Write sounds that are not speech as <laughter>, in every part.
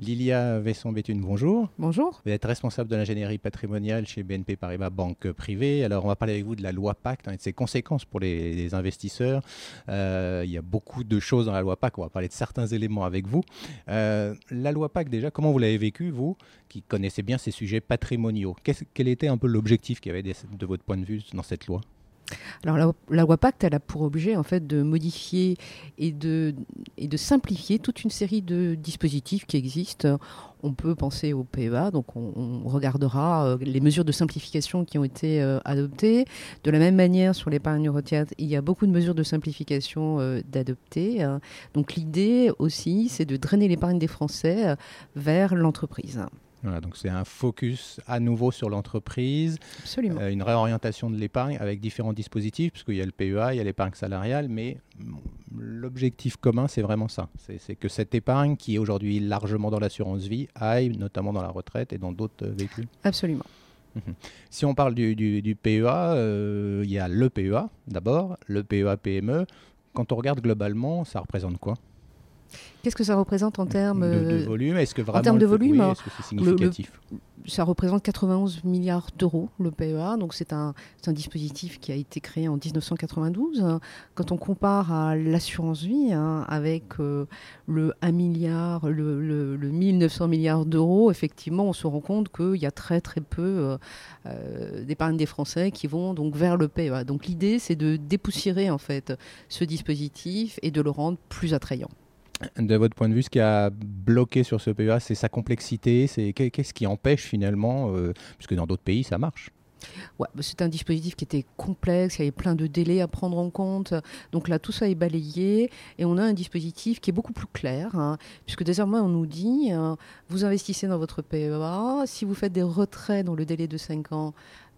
Lilia Vesson-Béthune, bonjour. Bonjour. Vous êtes responsable de l'ingénierie patrimoniale chez BNP Paribas Banque Privée. Alors, on va parler avec vous de la loi Pacte hein, et de ses conséquences pour les, investisseurs. Euh, il y a beaucoup de choses dans la loi Pacte. On va parler de certains éléments avec vous. Euh, la loi Pacte, déjà, comment vous l'avez vécu, vous, qui connaissez bien ces sujets patrimoniaux? Quel était un peu l'objectif qu'il y avait de votre point de vue dans cette loi? Alors la, loi Pacte, elle a pour objet en fait de modifier et de, et de simplifier toute une série de dispositifs qui existent. On peut penser au PEA, donc on, regardera euh, les mesures de simplification qui ont été euh, adoptées. De la même manière, sur l'épargne retraite, il y a beaucoup de mesures de simplification euh, d'adopter. Donc l'idée aussi, c'est de drainer l'épargne des Français vers l'entreprise donc c'est un focus à nouveau sur l'entreprise, euh, une réorientation de l'épargne avec différents dispositifs, puisqu'il y a le PEA, il y a l'épargne salariale, mais l'objectif commun, c'est vraiment ça. C'est que cette épargne, qui est aujourd'hui largement dans l'assurance vie, aille notamment dans la retraite et dans d'autres véhicules. Absolument. Mhm. Si on parle du, PEA, euh, il y a le PEA d'abord, le PEA PME. Quand on regarde globalement, ça représente quoi? Qu'est-ce que ça représente en termes de, euh, volume Est-ce que vraiment en termes de volume, oui, c'est significatif Ça représente 91 milliards d'euros le PEA, donc c'est un, un, dispositif qui a été créé en 1992. Quand on compare à l'assurance vie hein, avec euh, le 1 milliard, le, le, 1900 milliards d'euros, effectivement, on se rend compte qu'il y a très très peu euh, d'épargne des Français qui vont donc vers le PEA. Donc l'idée, c'est de dépoussiérer en fait ce dispositif et de le rendre plus attrayant. De votre point de vue, ce qui a bloqué sur ce PEA, c'est sa complexité, c'est qu'est-ce qui empêche finalement, euh, puisque dans d'autres pays ça marche bah, c'est un dispositif qui était complexe, il y avait plein de délais à prendre en compte. Donc là, tout ça est balayé et on a un dispositif qui est beaucoup plus clair, hein, puisque désormais on nous dit, euh, vous investissez dans votre PEA, si vous faites des retraits dans le délai de 5 ans,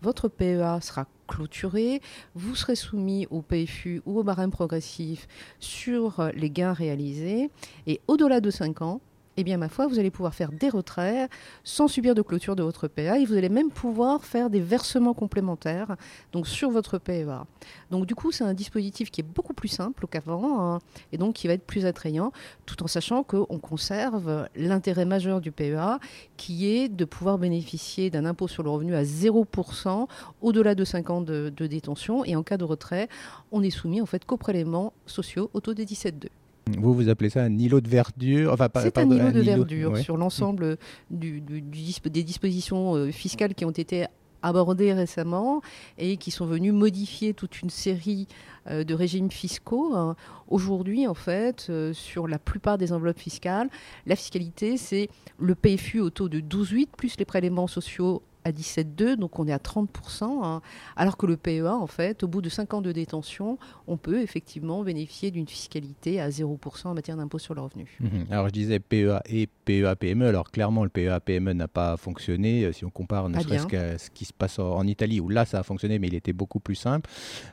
votre PEA sera clôturé, vous serez soumis au PFU ou au barème progressif sur les gains réalisés, et au-delà de 5 ans, eh bien, ma foi, vous allez pouvoir faire des retraits sans subir de clôture de votre PEA et vous allez même pouvoir faire des versements complémentaires donc sur votre PEA. Donc, du coup, c'est un dispositif qui est beaucoup plus simple qu'avant hein, et donc qui va être plus attrayant tout en sachant qu'on conserve l'intérêt majeur du PEA qui est de pouvoir bénéficier d'un impôt sur le revenu à 0% au-delà de 5 ans de, détention et en cas de retrait, on est soumis en fait qu'aux prélèvements sociaux au taux de 17,2. Vous, vous appelez ça un îlot de verdure enfin, C'est un îlot de verdure sur l'ensemble du, des dispositions euh, fiscales qui ont été abordées récemment et qui sont venues modifier toute une série euh, de régimes fiscaux. Hein. Aujourd'hui, en fait, euh, sur la plupart des enveloppes fiscales, la fiscalité, c'est le PFU au taux de 12,8 plus les prélèvements sociaux à 17,2, donc on est à 30%, hein. alors que le PEA, en fait, au bout de 5 ans de détention, on peut effectivement bénéficier d'une fiscalité à 0% en matière d'impôt sur le revenu. Mhm. Alors je disais PEA et PEA-PME, alors clairement le PEA-PME n'a pas fonctionné, euh, si on compare ne serait-ce qu'à ce qui se passe en, Italie, où là ça a fonctionné, mais il était beaucoup plus simple.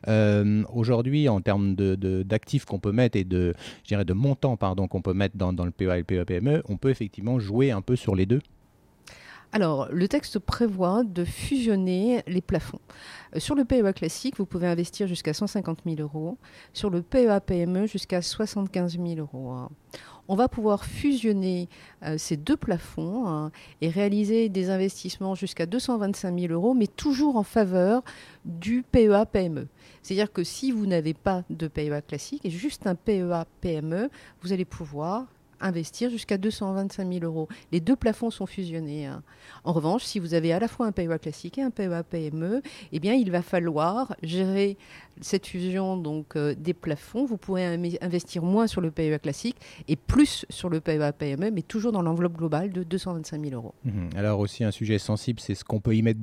Euh, aujourd'hui, en termes d'actifs de, qu'on peut mettre et de, je de montants qu'on peut mettre dans, dans le PEA et le PEA-PME, on peut effectivement jouer un peu sur les deux alors, le texte prévoit de fusionner les plafonds. Euh, sur le PEA classique, vous pouvez investir jusqu'à 150 000 euros. Sur le PEA PME, jusqu'à 75 000 euros. On va pouvoir fusionner euh, ces deux plafonds hein, et réaliser des investissements jusqu'à 225 000 euros, mais toujours en faveur du PEA PME. C'est-à-dire que si vous n'avez pas de PEA classique et juste un PEA PME, vous allez pouvoir investir jusqu'à 225 000 euros. Les deux plafonds sont fusionnés. Hein. En revanche, si vous avez à la fois un PEA classique et un PEA PME, eh bien, il va falloir gérer cette fusion donc euh, des plafonds. Vous pourrez investir moins sur le PEA classique et plus sur le PEA PME, mais toujours dans l'enveloppe globale de 225 000 euros. Mhm. Alors aussi un sujet sensible, c'est ce qu'on peut mettre,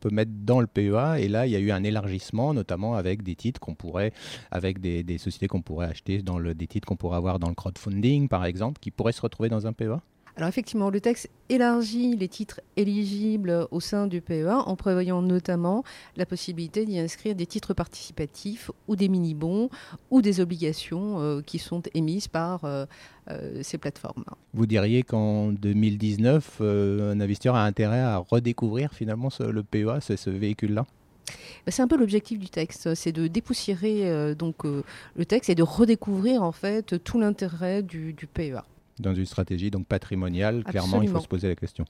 peut mettre dans le PEA. Et là, il y a eu un élargissement, notamment avec des titres qu'on pourrait, avec des, sociétés qu'on pourrait acheter dans des titres qu'on pourrait avoir dans le crowdfunding, par exemple qui pourraient se retrouver dans un PEA alors effectivement, le texte élargit les titres éligibles au sein du PEA en prévoyant notamment la possibilité d'y inscrire des titres participatifs ou des mini-bons ou des obligations euh, qui sont émises par euh, euh, ces plateformes. Vous diriez qu'en 2019, un investisseur a intérêt à redécouvrir finalement le PEA, ce véhicule-là? C'est un peu l'objectif du texte, c'est de dépoussiérer euh, donc euh, le texte et de redécouvrir en fait tout l'intérêt du, PEA. Dans une stratégie donc patrimoniale, clairement, il faut se poser la question.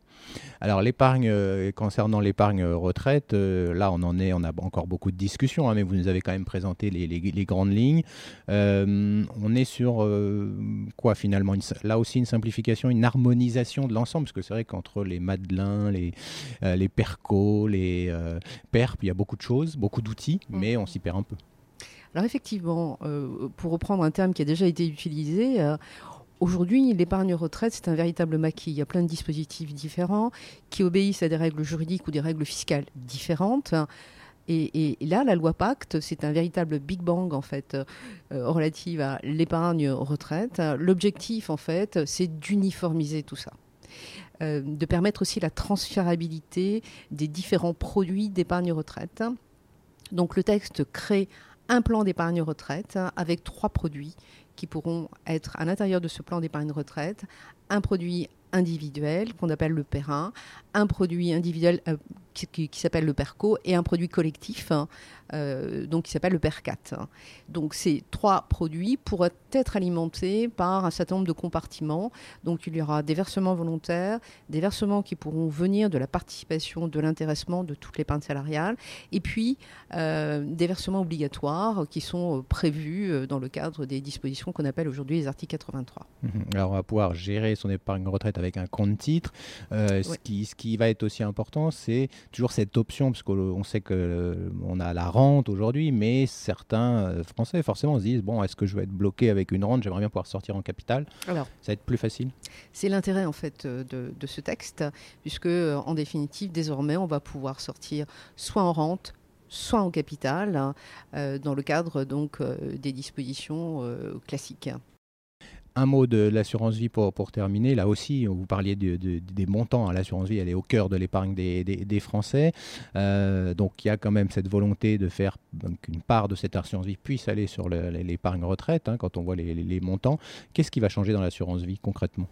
Alors l'épargne, euh, concernant l'épargne retraite, euh, là on en est, on a encore beaucoup de discussions, hein, mais vous nous avez quand même présenté les, grandes lignes. Euh, on est sur quoi finalement Là aussi une simplification, une harmonisation de l'ensemble, parce que c'est vrai qu'entre les Madelins, les, les Perco, les PERP, il y a beaucoup de choses, beaucoup d'outils, mm. mais on s'y perd un peu. Alors effectivement, pour reprendre un terme qui a déjà été utilisé, Aujourd'hui, l'épargne retraite, c'est un véritable maquis. Il y a plein de dispositifs différents qui obéissent à des règles juridiques ou des règles fiscales différentes. Et, là, la loi Pacte, c'est un véritable Big Bang, en fait, euh, relative à l'épargne retraite. L'objectif, en fait, c'est d'uniformiser tout ça. Euh, de permettre aussi la transférabilité des différents produits d'épargne retraite. Donc le texte crée un plan d'épargne retraite avec trois produits qui pourront être à l'intérieur de ce plan d'épargne retraite. Un produit individuel qu'on appelle le Perrin, un produit individuel euh, qui, s'appelle le PERCO et un produit collectif hein, euh, donc qui s'appelle le PERCAT. Donc ces trois produits pourraient être alimentés par un certain nombre de compartiments. Donc il y aura des versements volontaires, des versements qui pourront venir de la participation, de l'intéressement de toute l'épargne salariale, et puis euh, des versements obligatoires qui sont prévus dans le cadre des dispositions qu'on appelle aujourd'hui les articles 83. Mmh Alors on va pouvoir gérer son épargne retraite avec un compte titre. ce, qui, ce qui va être aussi important, c'est toujours cette option, parce qu'on sait qu'on euh, a la rente aujourd'hui, mais certains euh, Français forcément se disent, bon, est-ce que je vais être bloqué avec une rente? J'aimerais bien pouvoir sortir en capital. Alors, ça va être plus facile. C'est l'intérêt en fait euh, de, ce texte, puisque en définitive, désormais, on va pouvoir sortir soit en rente, soit en capital, hein, dans le cadre donc des dispositions classiques. Un mot de l'assurance vie pour, pour terminer. Là aussi, vous parliez des montants. Hein. L'assurance vie, elle est au cœur de l'épargne des, Français. Euh, donc, il y a quand même cette volonté de faire qu'une part de cette assurance vie puisse aller sur l'épargne retraite hein, quand on voit les, montants. Qu'est-ce qui va changer dans l'assurance vie concrètement?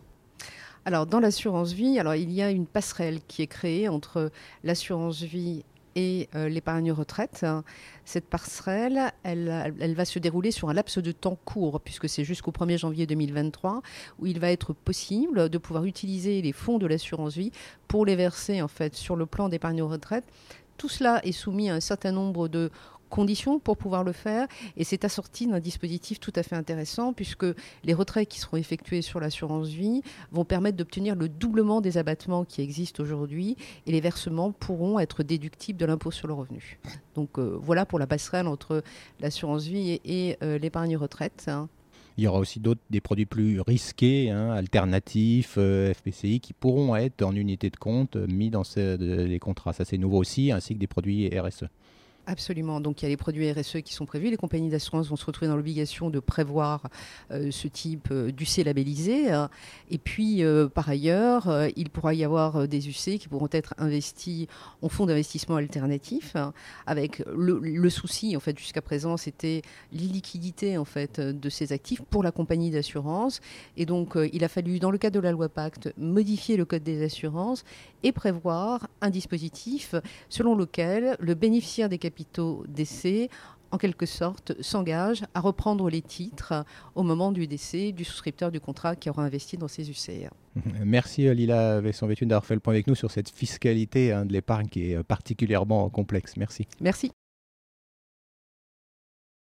Alors dans l'assurance vie, alors il y a une passerelle qui est créée entre l'assurance vie et euh, l'épargne retraite. Cette passerelle, elle, va se dérouler sur un laps de temps court, puisque c'est jusqu'au 1er janvier 2023, où il va être possible de pouvoir utiliser les fonds de l'assurance vie pour les verser en fait sur le plan d'épargne retraite. Tout cela est soumis à un certain nombre de conditions pour pouvoir le faire. Et c'est assorti d'un dispositif tout à fait intéressant puisque les retraits qui seront effectués sur l'assurance vie vont permettre d'obtenir le doublement des abattements qui existent aujourd'hui et les versements pourront être déductibles de l'impôt sur le revenu. Donc euh, voilà pour la passerelle entre l'assurance vie et, euh, l'épargne retraite. Hein. Il y aura aussi d'autres, des produits plus risqués, hein, alternatifs, euh, FPCI, qui pourront être en unité de compte mis dans les contrats. Ça, c'est nouveau aussi, ainsi que des produits RSE. Absolument. Donc il y a les produits RSE qui sont prévus. Les compagnies d'assurance vont se retrouver dans l'obligation de prévoir euh, ce type euh, d'UC labellisé. Et puis euh, par ailleurs, il pourra y avoir des UC qui pourront être investis en fonds d'investissement alternatifs, avec le, souci en fait jusqu'à présent c'était l'illiquidité en fait de ces actifs pour la compagnie d'assurance. Et donc il a fallu dans le cadre de la loi Pacte modifier le code des assurances et prévoir un dispositif selon lequel le bénéficiaire des capitaux d'essai, en quelque sorte, s'engage à reprendre les titres au moment du décès du souscripteur du contrat qui aura investi dans ces UCR. <laughs> Merci Lila Vesson-Vétune d'avoir fait le point avec nous sur cette fiscalité hein, de l'épargne qui est particulièrement complexe. Merci. Merci.